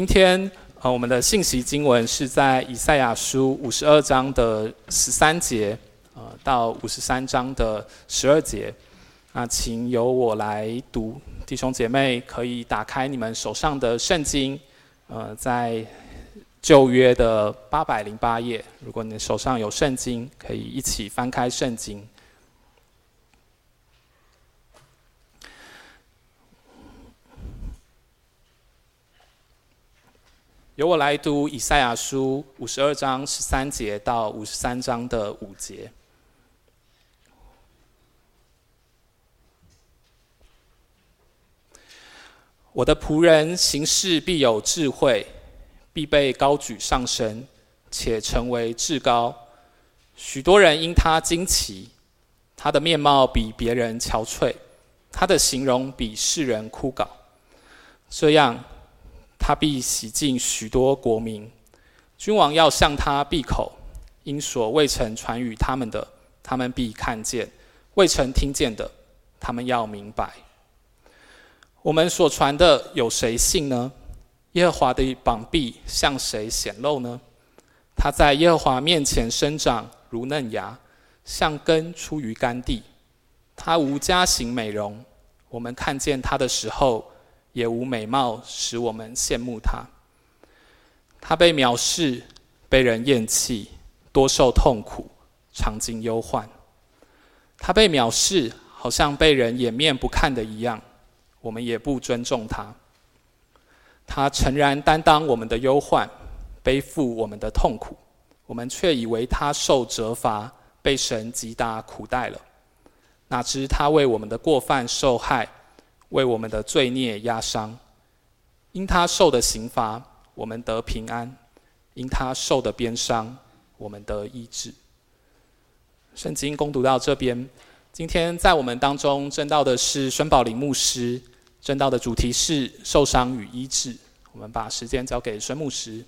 今天呃，我们的信息经文是在以赛亚书五十二章的十三节，呃，到五十三章的十二节。那请由我来读，弟兄姐妹可以打开你们手上的圣经，呃，在旧约的八百零八页。如果你手上有圣经，可以一起翻开圣经。由我来读以赛亚书五十二章十三节到五十三章的五节。我的仆人行事必有智慧，必被高举上升，且成为至高。许多人因他惊奇，他的面貌比别人憔悴，他的形容比世人枯槁。这样。他必洗净许多国民，君王要向他闭口，因所未曾传与他们的，他们必看见；未曾听见的，他们要明白。我们所传的有谁信呢？耶和华的膀臂向谁显露呢？他在耶和华面前生长如嫩芽，像根出于干地。他无家型美容，我们看见他的时候。也无美貌使我们羡慕他。他被藐视，被人厌弃，多受痛苦，常经忧患。他被藐视，好像被人掩面不看的一样，我们也不尊重他。他诚然担当我们的忧患，背负我们的痛苦，我们却以为他受责罚，被神击打苦待了。哪知他为我们的过犯受害。为我们的罪孽压伤，因他受的刑罚，我们得平安；因他受的鞭伤，我们得医治。圣经攻读到这边，今天在我们当中证道的是孙宝林牧师，证道的主题是受伤与医治。我们把时间交给孙牧师。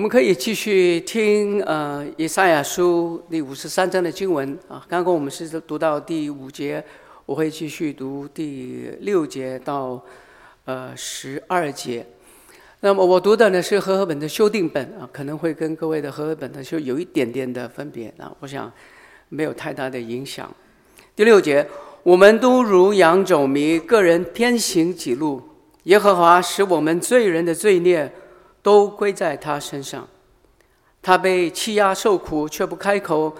我们可以继续听呃，以赛亚书第五十三章的经文啊。刚刚我们是读到第五节，我会继续读第六节到呃十二节。那么我读的呢是和合本的修订本啊，可能会跟各位的和合本的就有一点点的分别啊。我想没有太大的影响。第六节，我们都如羊走迷，个人偏行己路。耶和华使我们罪人的罪孽。都归在他身上，他被欺压受苦，却不开口；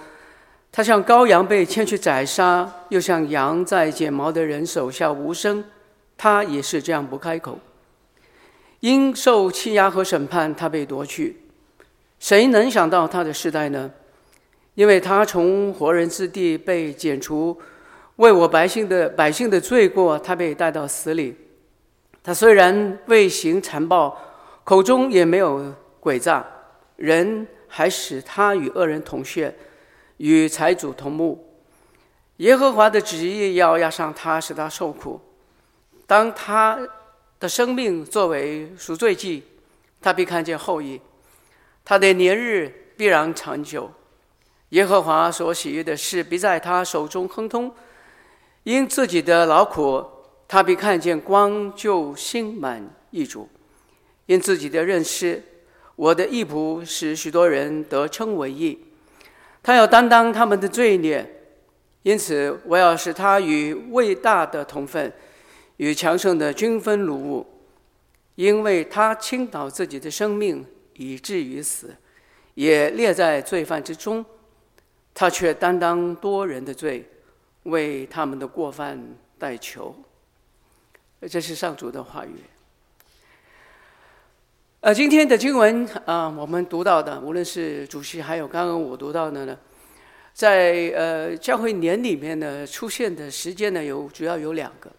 他像羔羊被牵去宰杀，又像羊在剪毛的人手下无声，他也是这样不开口。因受欺压和审判，他被夺去。谁能想到他的世代呢？因为他从活人之地被剪除，为我百姓的百姓的罪过，他被带到死里。他虽然未行残暴。口中也没有诡诈，人还使他与恶人同穴，与财主同墓。耶和华的旨意要压上他，使他受苦。当他的生命作为赎罪祭，他必看见后益。他的年日必然长久。耶和华所喜悦的事必在他手中亨通。因自己的劳苦，他必看见光，就心满意足。因自己的认识，我的义仆使许多人得称为义。他要担当他们的罪孽，因此我要使他与伟大的同分，与强盛的均分掳物。因为他倾倒自己的生命，以至于死，也列在罪犯之中。他却担当多人的罪，为他们的过犯代求。这是上主的话语。呃，今天的经文啊、我们读到的，无论是主席还有刚刚我读到的呢，在呃教会年里面呢出现的时间呢有主要有两个，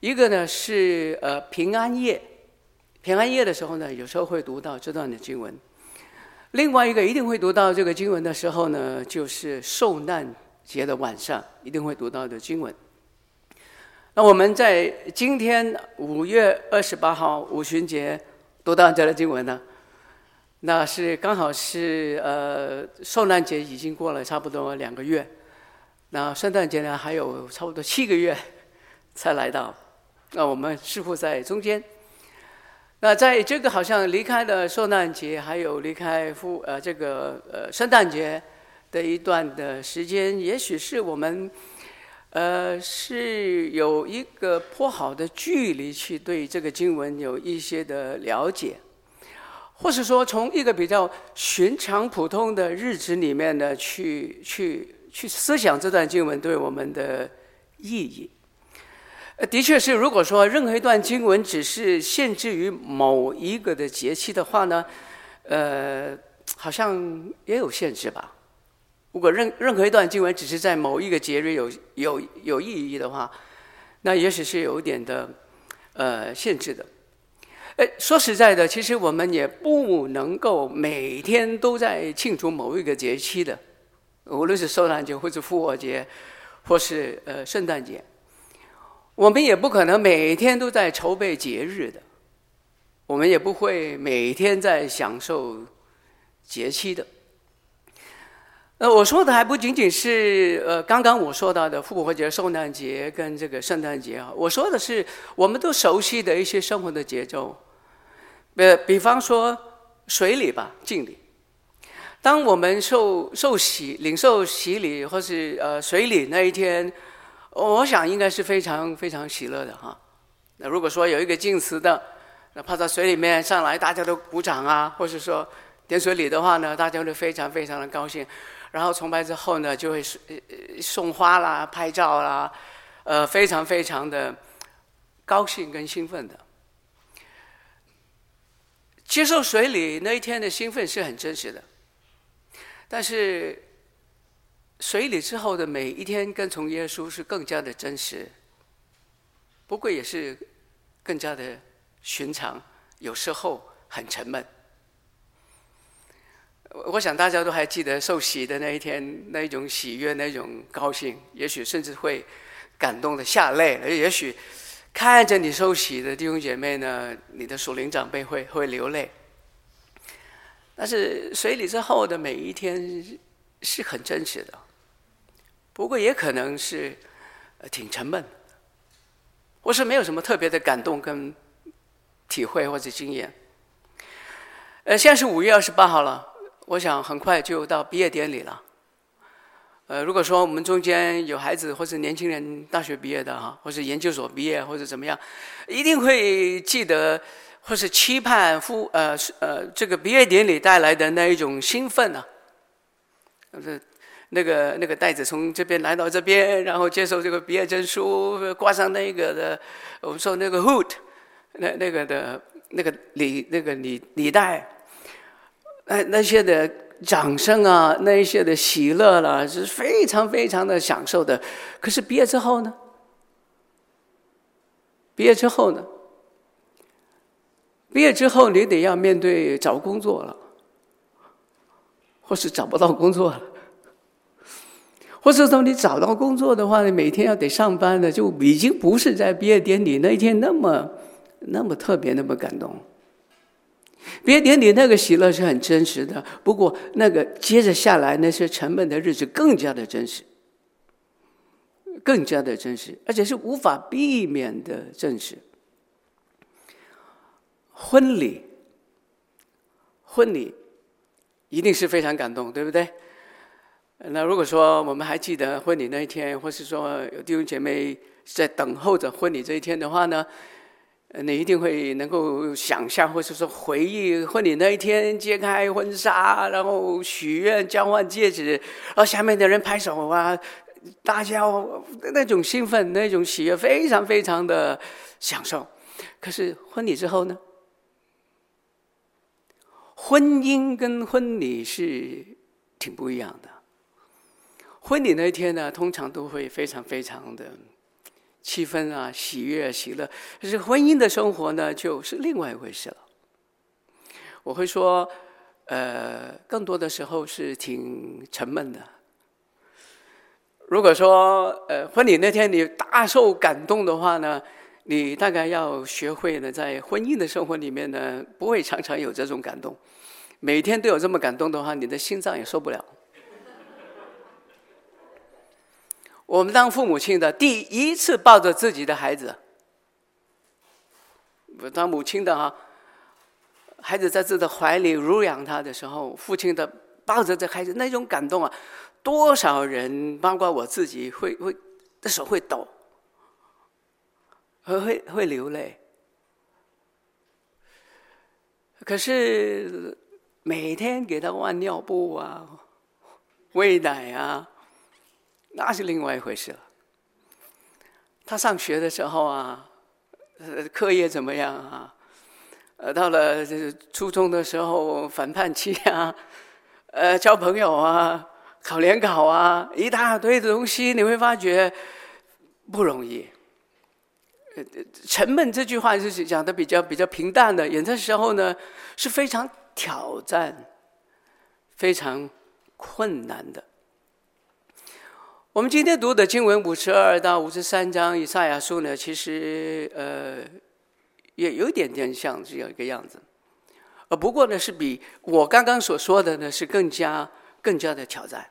一个呢是呃平安夜，平安夜的时候呢有时候会读到这段的经文，另外一个一定会读到这个经文的时候呢就是受难节的晚上一定会读到的经文。那我们在今天五月二十八号五旬节读到这的经文呢，那是刚好是呃圣诞节已经过了差不多两个月，那圣诞节呢还有差不多七个月才来到，那我们似乎在中间。那在这个好像离开了圣诞节，还有离开复呃这个呃圣诞节的一段的时间，也许是我们呃是有一个颇好的距离去对这个经文有一些的了解，或是说从一个比较寻常普通的日子里面呢，去去去思想这段经文对我们的意义。的确是，如果说任何一段经文只是限制于某一个的节气的话呢，呃，好像也有限制吧。如果任任何一段经文只是在某一个节日有有有意义的话，那也许是有点的呃限制的。呃，说实在的，其实我们也不能够每天都在庆祝某一个节气的，无论是圣诞节，或是复活节，或是呃圣诞节。我们也不可能每天都在筹备节日的，我们也不会每天在享受节期的。呃，我说的还不仅仅是呃刚刚我说到的复活节、圣诞节跟这个圣诞节啊，我说的是我们都熟悉的一些生活的节奏。呃，比方说水礼吧，敬礼。当我们受受洗、领受洗礼或是呃水礼那一天。我想应该是非常非常喜乐的哈。那如果说有一个敬词的，那泡在水里面上来，大家都鼓掌啊，或是说点水礼的话呢，大家都非常非常的高兴。然后崇拜之后呢，就会送花啦、拍照啦，呃，非常非常的高兴跟兴奋的。接受水礼那一天的兴奋是很真实的，但是。水礼之后的每一天跟从耶稣是更加的真实，不过也是更加的寻常，有时候很沉闷。我想大家都还记得受洗的那一天，那一种喜悦，那种高兴，也许甚至会感动的下泪。也许看着你受洗的弟兄姐妹呢，你的属灵长辈会会流泪。但是水礼之后的每一天是很真实的。不过也可能是，挺沉闷，或是没有什么特别的感动跟体会或者经验。呃，现在是五月二十八号了，我想很快就到毕业典礼了。呃，如果说我们中间有孩子或是年轻人大学毕业的哈，或是研究所毕业或者怎么样，一定会记得或是期盼复呃呃这个毕业典礼带来的那一种兴奋、啊，那个那个袋子从这边来到这边，然后接受这个毕业证书，挂上那个的，我们说那个 hood，那那个的那个礼那个礼礼带，那那些的掌声啊，那一些的喜乐啦，是非常非常的享受的。可是毕业之后呢？毕业之后呢？毕业之后你得要面对找工作了，或是找不到工作了。或者说你找到工作的话，你每天要得上班的，就已经不是在毕业典礼那一天那么那么特别，那么感动。毕业典礼那个喜乐是很真实的，不过那个接着下来那些沉闷的日子更加的真实，更加的真实，而且是无法避免的真实。婚礼，婚礼一定是非常感动，对不对？那如果说我们还记得婚礼那一天，或是说有弟兄姐妹在等候着婚礼这一天的话呢，你一定会能够想象，或是说回忆婚礼那一天揭开婚纱，然后许愿交换戒指，然后下面的人拍手啊，大家那种兴奋、那种喜悦，非常非常的享受。可是婚礼之后呢？婚姻跟婚礼是挺不一样的。婚礼那一天呢，通常都会非常非常的气氛啊，喜悦喜乐。可是婚姻的生活呢，就是另外一回事了。我会说，呃，更多的时候是挺沉闷的。如果说呃婚礼那天你大受感动的话呢，你大概要学会呢，在婚姻的生活里面呢，不会常常有这种感动。每天都有这么感动的话，你的心脏也受不了。我们当父母亲的第一次抱着自己的孩子，当母亲的哈，孩子在自己的怀里乳养他的时候，父亲的抱着这孩子那种感动啊，多少人，包括我自己，会会的手会抖，会会会流泪。可是每天给他换尿布啊，喂奶啊。那是另外一回事了。他上学的时候啊，呃，课业怎么样啊？呃，到了初中的时候，反叛期啊，呃，交朋友啊，考联考啊，一大堆的东西，你会发觉不容易。呃，沉闷这句话就是讲的比较比较平淡的，有的时候呢是非常挑战、非常困难的。我们今天读的经文五十二到五十三章以赛亚书呢，其实呃也有点点像这样一个样子，呃不过呢是比我刚刚所说的呢是更加更加的挑战。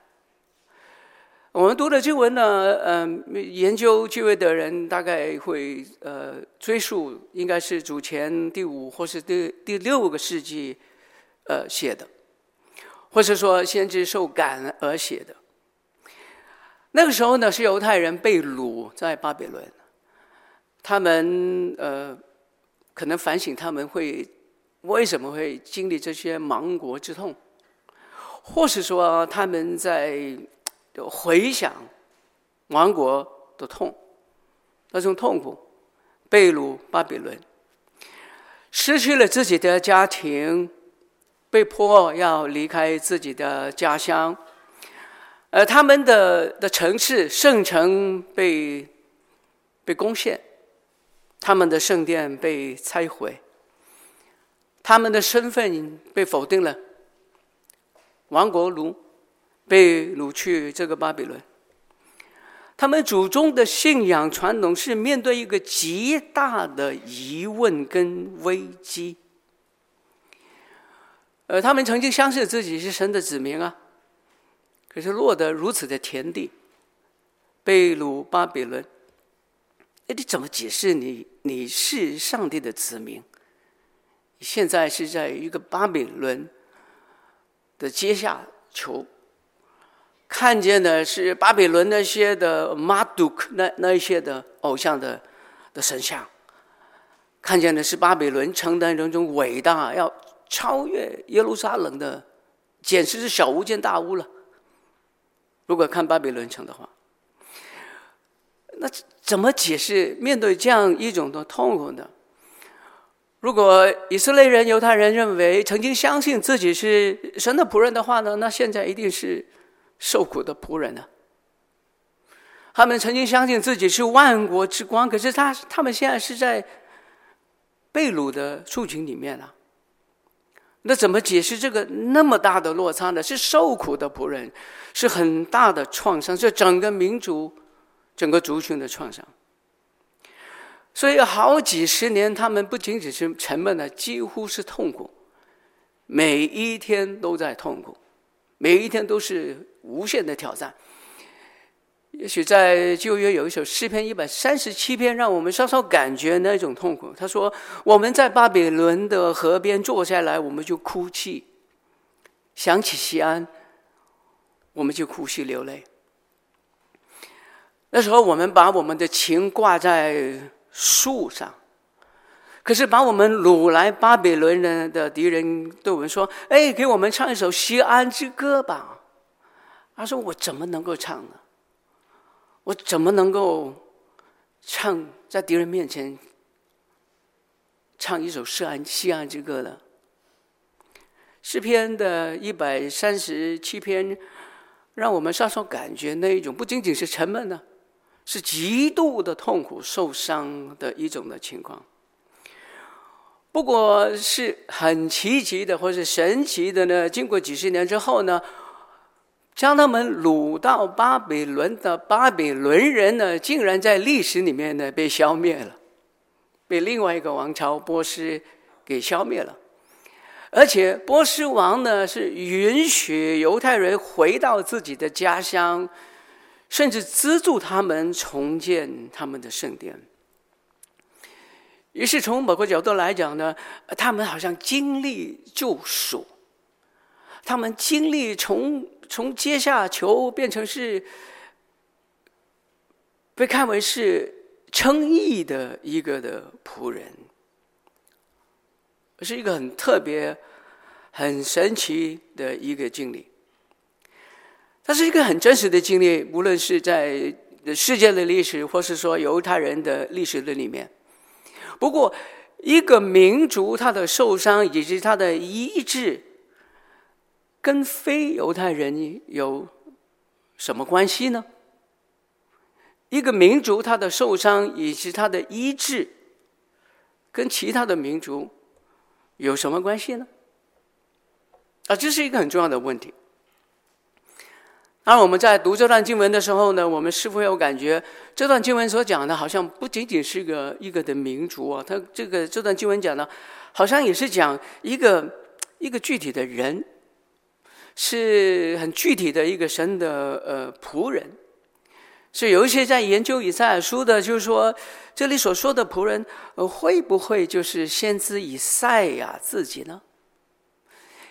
我们读的经文呢，嗯、呃，研究旧约的人大概会呃追溯，应该是主前第五或是第第六个世纪呃写的，或是说先知受感而写的。那个时候呢，是犹太人被掳在巴比伦，他们呃，可能反省他们会为什么会经历这些亡国之痛，或是说他们在回想亡国的痛，那种痛苦，被掳巴比伦，失去了自己的家庭，被迫要离开自己的家乡。而他们的的城市圣城被被攻陷，他们的圣殿被拆毁，他们的身份被否定了，亡国奴被掳去这个巴比伦，他们祖宗的信仰传统是面对一个极大的疑问跟危机，呃，他们曾经相信自己是神的子民啊。可是落得如此的田地，被掳巴比伦，哎，你怎么解释你你是上帝的子民？你现在是在一个巴比伦的阶下囚，看见的是巴比伦那些的马杜克那那一些的偶像的的神像，看见的是巴比伦城的那种伟大，要超越耶路撒冷的，简直是小巫见大巫了。如果看巴比伦城的话，那怎么解释面对这样一种的痛苦呢？如果以色列人、犹太人认为曾经相信自己是神的仆人的话呢，那现在一定是受苦的仆人呢。他们曾经相信自己是万国之光，可是他他们现在是在被掳的处境里面了。那怎么解释这个那么大的落差呢？是受苦的仆人，是很大的创伤，是整个民族、整个族群的创伤。所以好几十年，他们不仅仅是沉闷的，几乎是痛苦，每一天都在痛苦，每一天都是无限的挑战。也许在旧约有一首诗篇一百三十七篇，让我们稍稍感觉那种痛苦。他说：“我们在巴比伦的河边坐下来，我们就哭泣；想起西安，我们就哭泣流泪。那时候，我们把我们的琴挂在树上，可是把我们掳来巴比伦人的敌人对我们说：‘哎，给我们唱一首西安之歌吧。’他说：‘我怎么能够唱呢？’我怎么能够唱在敌人面前唱一首锡安西安之歌呢？诗篇的一百三十七篇，让我们稍稍感觉那一种不仅仅是沉闷呢，是极度的痛苦、受伤的一种的情况。不过是很奇迹的，或是神奇的呢？经过几十年之后呢？将他们掳到巴比伦的巴比伦人呢，竟然在历史里面呢被消灭了，被另外一个王朝波斯给消灭了。而且波斯王呢是允许犹太人回到自己的家乡，甚至资助他们重建他们的圣殿。于是从某个角度来讲呢，他们好像经历救赎，他们经历从。从阶下囚变成是被看为是称义的一个的仆人，是一个很特别、很神奇的一个经历。它是一个很真实的经历，无论是在世界的历史，或是说犹太人的历史的里面。不过，一个民族他的受伤以及他的医治。跟非犹太人有什么关系呢？一个民族他的受伤以及他的医治，跟其他的民族有什么关系呢？啊，这是一个很重要的问题。而我们在读这段经文的时候呢，我们是否有感觉这段经文所讲的，好像不仅仅是一个一个的民族啊？他这个这段经文讲的，好像也是讲一个一个具体的人。是很具体的一个神的呃仆人，所以有一些在研究以赛亚书的，就是说这里所说的仆人，呃，会不会就是先知以赛亚自己呢？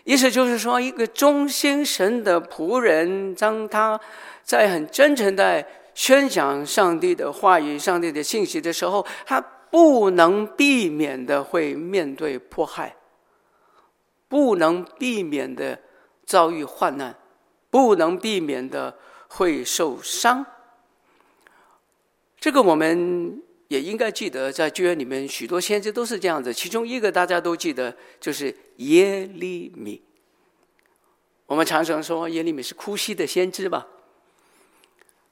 意思就是说，一个忠心神的仆人，当他在很真诚的宣讲上帝的话语、上帝的信息的时候，他不能避免的会面对迫害，不能避免的。遭遇患难，不能避免的会受伤。这个我们也应该记得，在旧约里面许多先知都是这样子。其中一个大家都记得，就是耶利米。我们常常说耶利米是哭泣的先知吧？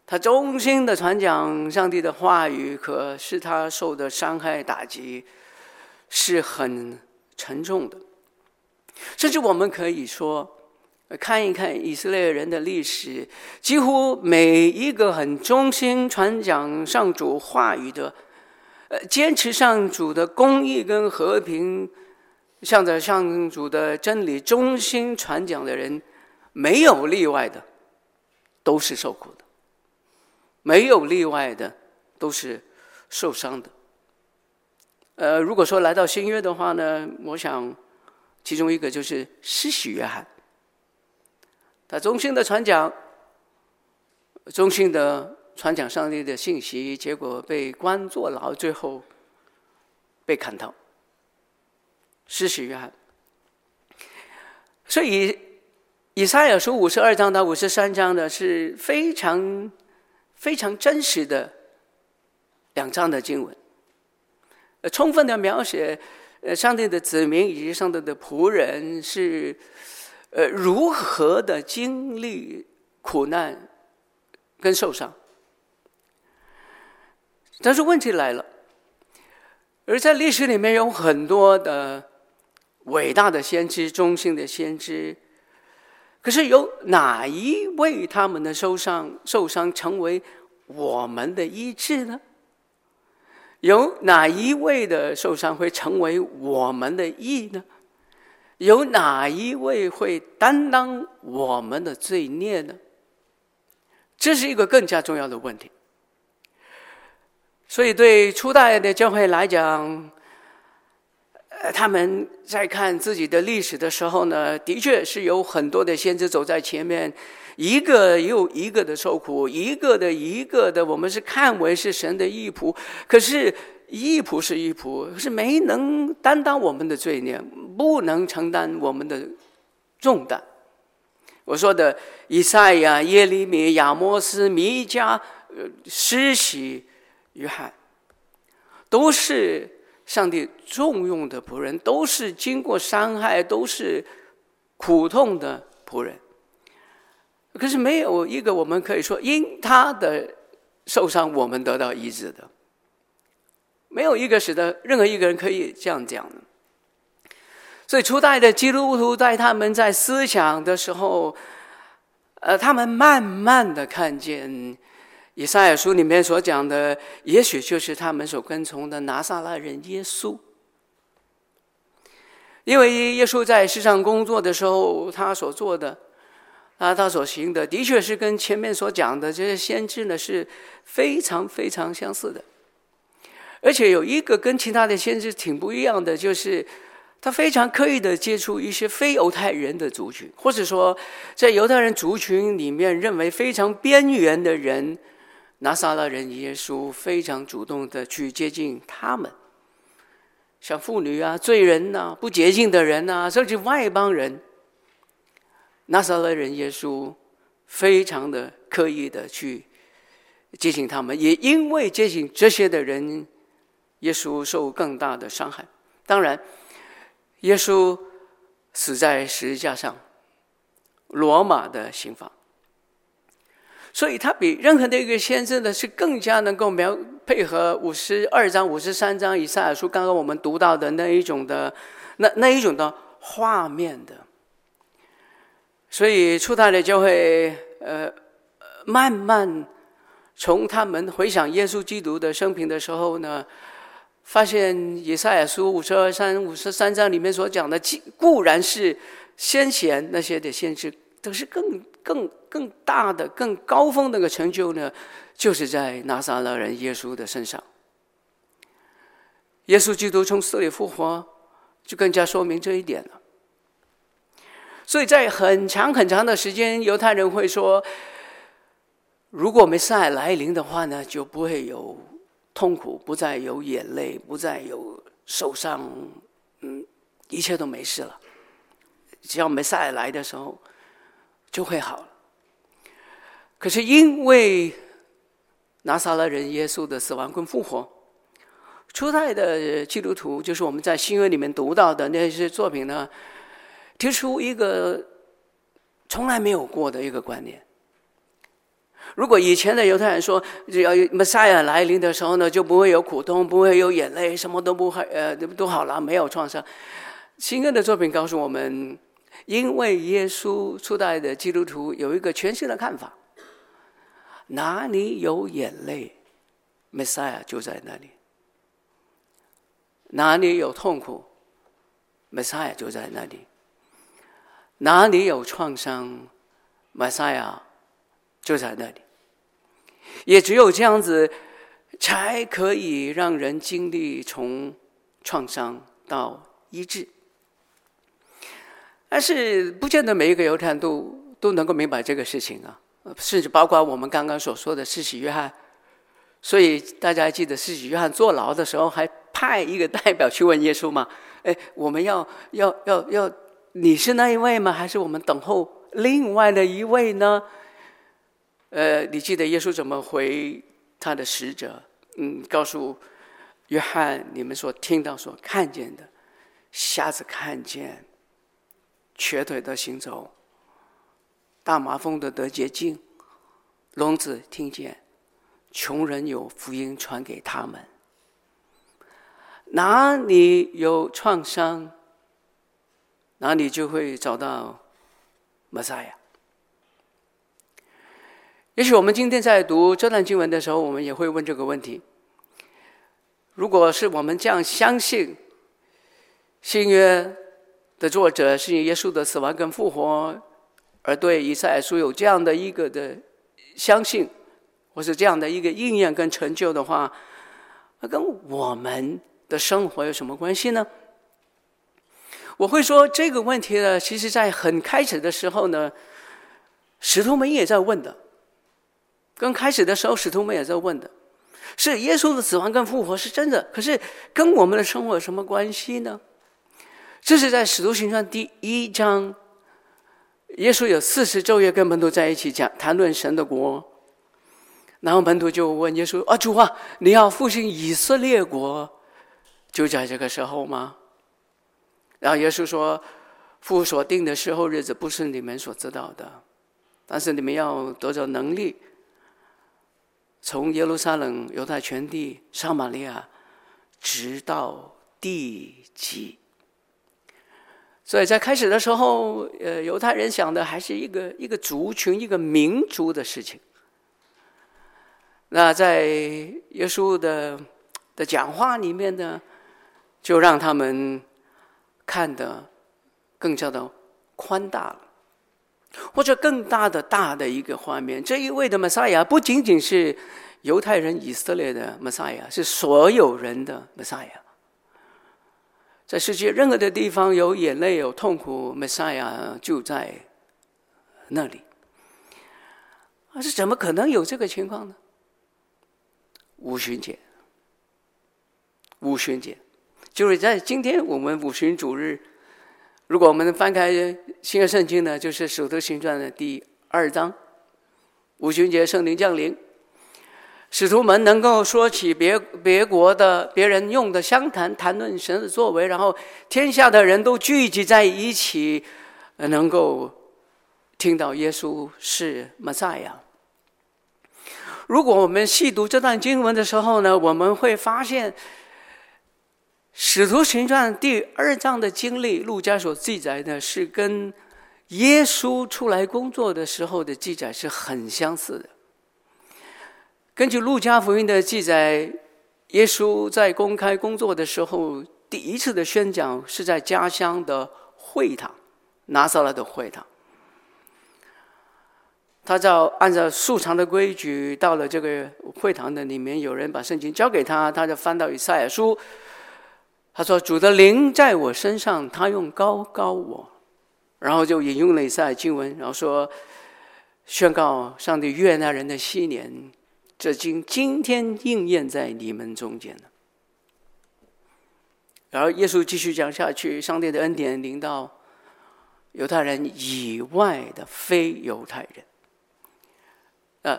他忠心的传讲上帝的话语，可是他受的伤害打击是很沉重的。甚至我们可以说。看一看以色列人的历史，几乎每一个很忠心传讲上主话语的，呃，坚持上主的公义跟和平，向着上主的真理忠心传讲的人，没有例外的，都是受苦的；没有例外的，都是受伤的。呃，如果说来到新约的话呢，我想其中一个就是施洗约翰。他忠心的传讲，忠心的传讲上帝的信息，结果被关坐牢，最后被砍头。施洗约翰，所以以赛亚书五十二章到五十三章呢，是非常非常真实的两章的经文，充分的描写呃上帝的子民以及上帝的仆人是。呃，如何的经历苦难跟受伤？但是问题来了，而在历史里面有很多的伟大的先知、忠心的先知，可是有哪一位他们的受伤、受伤成为我们的医治呢？有哪一位的受伤会成为我们的义呢？有哪一位会担当我们的罪孽呢？这是一个更加重要的问题。所以，对初代的教会来讲，呃，他们在看自己的历史的时候呢，的确是有很多的先知走在前面，一个又一个的受苦，一个的一个的，我们是看为是神的义仆，可是。义仆是义仆，是没能担当我们的罪孽，不能承担我们的重担。我说的以赛亚、耶利米、亚摩斯、弥迦、呃施洗、约翰，都是上帝重用的仆人，都是经过伤害、都是苦痛的仆人。可是没有一个我们可以说因他的受伤，我们得到医治的。没有一个使得任何一个人可以这样讲的，所以初代的基督徒在他们在思想的时候，呃，他们慢慢的看见以赛亚书里面所讲的，也许就是他们所跟从的拿撒勒人耶稣。因为耶稣在世上工作的时候，他所做的，啊，他所行的，的确是跟前面所讲的这些先知呢是非常非常相似的。而且有一个跟其他的先知挺不一样的，就是他非常刻意的接触一些非犹太人的族群，或者说在犹太人族群里面认为非常边缘的人，拿撒勒人耶稣非常主动的去接近他们。像妇女啊、罪人呐、不洁净的人呐、甚至外邦人，拿撒勒人耶稣非常的刻意的去接近他们，也因为接近这些的人，耶稣受更大的伤害。当然，耶稣死在十字架上，罗马的刑罚。所以他比任何的一个先知呢，是更加能够描配合五十二章、五十三章以赛亚书刚刚我们读到的那一种的那那一种的画面的。所以初代的就会呃慢慢从他们回想耶稣基督的生平的时候呢，发现以赛亚书五十二三、五十三章里面所讲的，固然是先贤那些的先知。可是更更更大的、更高峰那个成就呢，就是在拿撒勒人耶稣的身上。耶稣基督从死里复活，就更加说明这一点了。所以在很长很长的时间，犹太人会说，如果没赛来临的话呢，就不会有痛苦，不再有眼泪，不再有受伤，嗯，一切都没事了。只要弥赛亚来的时候。就会好了。可是因为拿撒勒人耶稣的死亡跟复活，初代的基督徒，就是我们在新约里面读到的那些作品呢，提出一个从来没有过的一个观念。如果以前的犹太人说，只要弥赛亚来临的时候呢，就不会有苦痛，不会有眼泪，什么都不会，呃，都好了，没有创伤。新约的作品告诉我们。因为耶稣初代的基督徒有一个全新的看法，哪里有眼泪，弥赛亚就在那里；哪里有痛苦，弥赛亚就在那里；哪里有创伤，弥赛亚就在那里。也只有这样子，才可以让人经历从创伤到医治。但是不见得每一个犹太人都都能够明白这个事情啊，甚至包括我们刚刚所说的施洗约翰。所以大家还记得施洗约翰坐牢的时候，还派一个代表去问耶稣吗？哎，我们要要要要，你是那一位吗？还是我们等候另外的一位呢？呃，你记得耶稣怎么回他的使者？嗯，告诉约翰，你们所听到、所看见的，瞎子看见。瘸腿的行走，大麻风的得洁净，聋子听见，穷人有福音传给他们。哪里有创伤，哪里就会找到弥赛亚。也许我们今天在读这段经文的时候，我们也会问这个问题：如果是我们这样相信新约的作者是耶稣的死亡跟复活，而对以赛亚书有这样的一个的相信，或是这样的一个应验跟成就的话，那跟我们的生活有什么关系呢？我会说这个问题呢，其实在很开始的时候呢，使徒们也在问的。刚开始的时候，使徒们也在问的，是耶稣的死亡跟复活是真的，可是跟我们的生活有什么关系呢？这是在《使徒行传》第一章，耶稣有四十昼夜跟门徒在一起讲谈论神的国，然后门徒就问耶稣：“啊，主啊，你要复兴以色列国，就在这个时候吗？”然后耶稣说：“父所定的时候日子不是你们所知道的，但是你们要得着能力，从耶路撒冷、犹太全地、撒玛利亚，直到地极。”所以在开始的时候，呃，犹太人想的还是一个一个族群、一个民族的事情。那在耶稣的的讲话里面呢，就让他们看得更加的宽大了，或者更大的大的一个画面。这一位的弥赛亚不仅仅是犹太人以色列的弥赛亚，是所有人的弥赛亚。在世界任何的地方有眼泪、有痛苦，弥赛亚就在那里。啊，是怎么可能有这个情况呢？五旬节，五旬节，就是在今天我们五旬主日。如果我们翻开新约圣经呢，就是《使徒行传》的第二章，五旬节圣灵降临。使徒们能够说起别别国的别人用的相谈，谈论神的作为，然后天下的人都聚集在一起，能够听到耶稣是弥赛亚。如果我们细读这段经文的时候呢，我们会发现《使徒行传》第二章的经历，路加所记载的是跟耶稣出来工作的时候的记载是很相似的。根据路加福音的记载，耶稣在公开工作的时候，第一次的宣讲是在家乡的会堂，拿撒勒的会堂。他照按照素常的规矩，到了这个会堂的里面，有人把圣经交给他，他就翻到以赛亚书。他说：“主的灵在我身上，他用膏膏我。”然后就引用了以赛经文，然后说：“宣告上帝悦纳人的新年。”这经今天应验在你们中间了。然后耶稣继续讲下去，上帝的恩典临到犹太人以外的非犹太人。呃，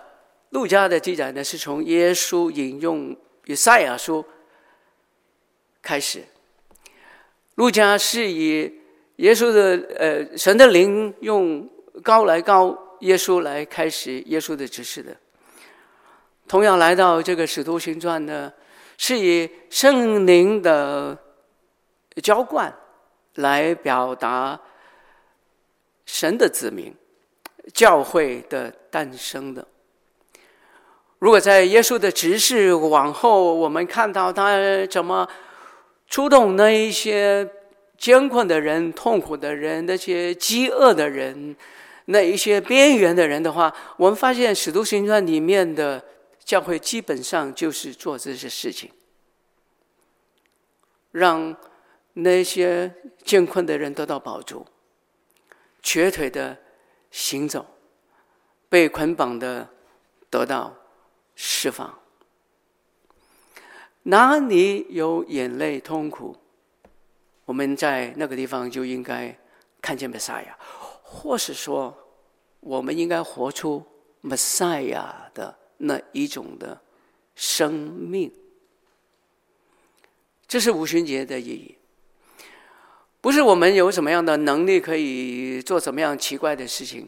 路加的记载呢，是从耶稣引用以赛亚书开始。路加是以耶稣的呃神的灵用膏来膏耶稣来开始耶稣的指示的。同样来到这个《使徒行传》呢，是以圣灵的浇灌来表达神的子民、教会的诞生的。如果在耶稣的执事往后，我们看到他怎么触动那一些艰困的人、痛苦的人、那些饥饿的人、那一些边缘的人的话，我们发现《使徒行传》里面的。教会基本上就是做这些事情，让那些艰困的人得到保住，瘸腿的行走，被捆绑的得到释放。哪里有眼泪痛苦，我们在那个地方就应该看见弥赛亚，或是说，我们应该活出弥赛亚的。那一种的生命，这是五旬节的意义。不是我们有什么样的能力可以做什么样奇怪的事情，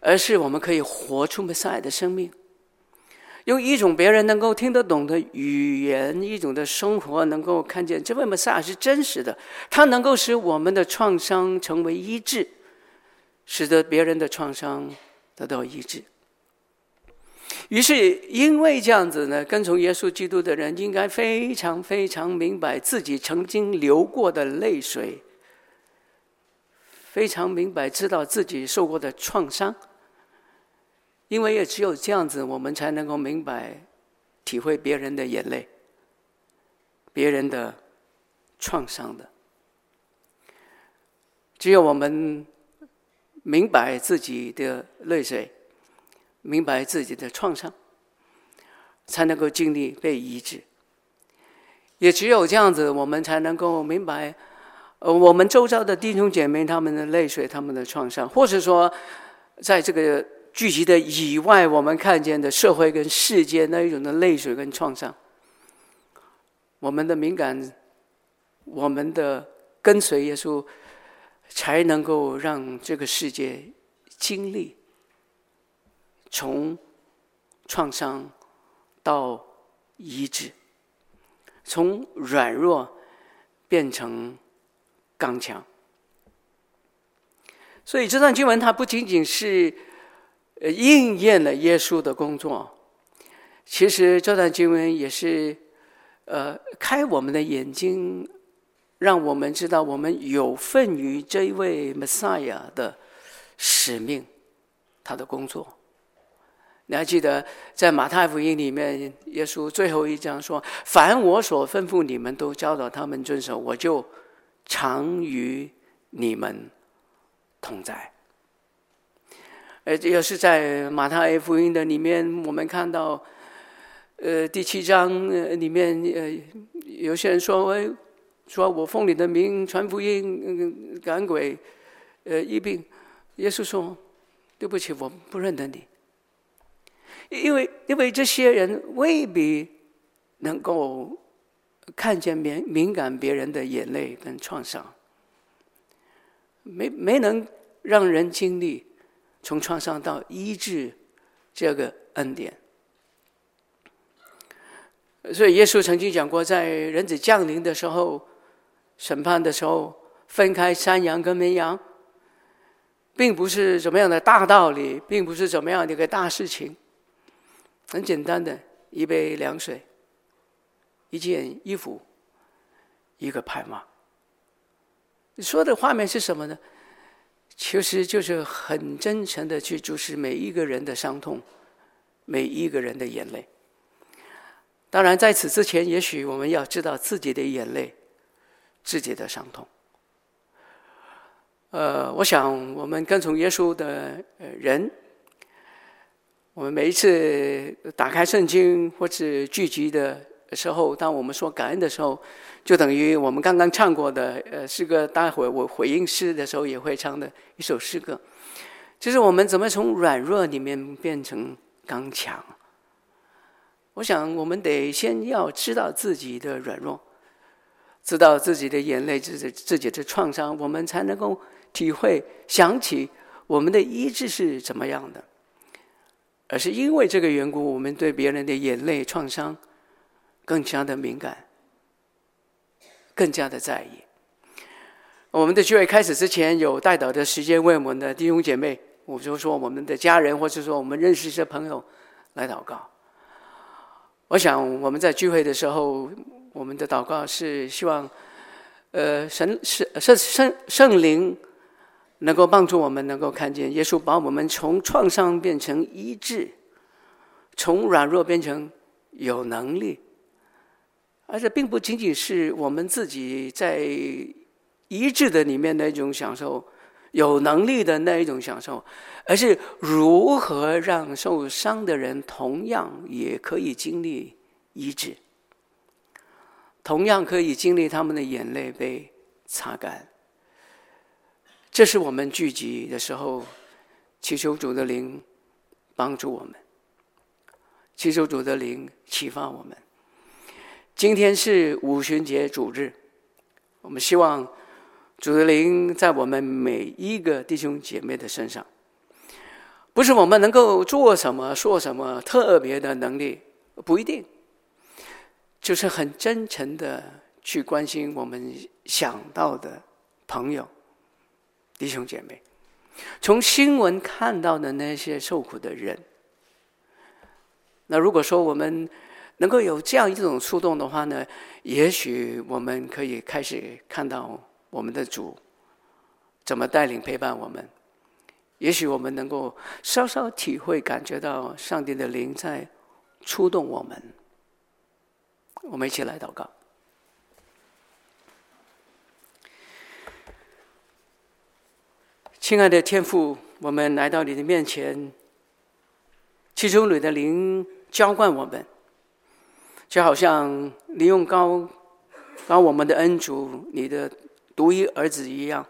而是我们可以活出弥赛亚的生命，用一种别人能够听得懂的语言，一种的生活，能够看见这位弥赛亚是真实的，它能够使我们的创伤成为医治，使得别人的创伤得到医治。于是，因为这样子呢，跟从耶稣基督的人应该非常非常明白自己曾经流过的泪水，非常明白知道自己受过的创伤。因为也只有这样子，我们才能够明白、体会别人的眼泪、别人的创伤的。只有我们明白自己的泪水。明白自己的创伤，才能够经历被医治。也只有这样子，我们才能够明白，呃，我们周遭的弟兄姐妹他们的泪水、他们的创伤，或者说，在这个聚集的以外，我们看见的社会跟世界那一种的泪水跟创伤，我们的敏感，我们的跟随耶稣，才能够让这个世界经历。从创伤到医治，从软弱变成刚强，所以这段经文它不仅仅是呃应验了耶稣的工作，其实这段经文也是呃开我们的眼睛，让我们知道我们有份于这一位 Messiah 的使命，他的工作。你还记得在马太福音里面，耶稣最后一章说：“凡我所吩咐你们，都教导他们遵守，我就常与你们同在。”呃，也是在马太福音的里面，我们看到，呃，第七章里面，呃，有些人说：“哎，说我奉你的名传福音，赶鬼，呃，医病。”耶稣说：“对不起，我不认得你。”因为，因为这些人未必能够看见敏敏感别人的眼泪跟创伤，没没能让人经历从创伤到医治这个恩典。所以耶稣曾经讲过，在人子降临的时候，审判的时候，分开山羊跟绵羊，并不是怎么样的大道理，并不是怎么样的一个大事情。很简单的一杯凉水，一件衣服，一个盼望。你说的画面是什么呢？其实就是很真诚的去注视每一个人的伤痛，每一个人的眼泪。当然，在此之前，也许我们要知道自己的眼泪，自己的伤痛。呃，我想我们跟从耶稣的人。我们每一次打开圣经或者聚集的时候，当我们说感恩的时候，就等于我们刚刚唱过的呃诗歌。待会我回应诗的时候也会唱的一首诗歌，就是我们怎么从软弱里面变成刚强。我想我们得先要知道自己的软弱，知道自己的眼泪、自己自己的创伤，我们才能够体会想起我们的医治是怎么样的。而是因为这个缘故，我们对别人的眼泪创伤更加的敏感，更加的在意。我们的聚会开始之前，有代祷的时间，为我们的弟兄姐妹，我就说我们的家人，或者说我们认识一些朋友来祷告。我想我们在聚会的时候，我们的祷告是希望，呃，神是圣圣圣灵。能够帮助我们，能够看见耶稣把我们从创伤变成医治，从软弱变成有能力，而且并不仅仅是我们自己在医治的里面那种享受，有能力的那一种享受，而是如何让受伤的人同样也可以经历医治，同样可以经历他们的眼泪被擦干。这是我们聚集的时候，祈求主的灵帮助我们，祈求主的灵启发我们。今天是五旬节主日，我们希望主的灵在我们每一个弟兄姐妹的身上，不是我们能够做什么、说什么特别的能力，不一定，就是很真诚的去关心我们想到的朋友。弟兄姐妹，从新闻看到的那些受苦的人，那如果说我们能够有这样一种触动的话呢，也许我们可以开始看到我们的主怎么带领陪伴我们，也许我们能够稍稍体会感觉到上帝的灵在触动我们。我们一起来祷告。亲爱的天父，我们来到你的面前，祈求你的灵浇灌我们，就好像你用膏膏我们的恩主，你的独一儿子一样，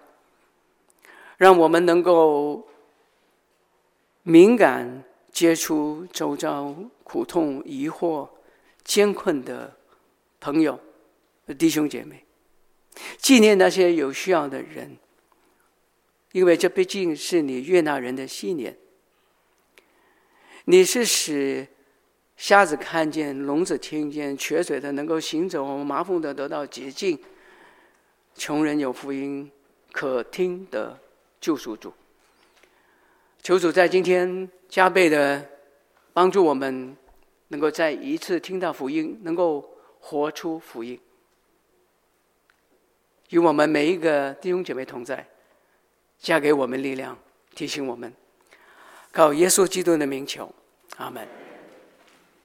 让我们能够敏感接触周遭苦痛、疑惑、艰困的朋友、弟兄姐妹，纪念那些有需要的人。因为这毕竟是你悦纳人的禧年，你是使瞎子看见、聋子听见、瘸腿的能够行走、麻风的得到洁净、穷人有福音可听的救赎主。求主在今天加倍的帮助我们，能够再一次听到福音，能够活出福音，与我们每一个弟兄姐妹同在，加给我们力量，提醒我们，靠耶稣基督的名求，阿门。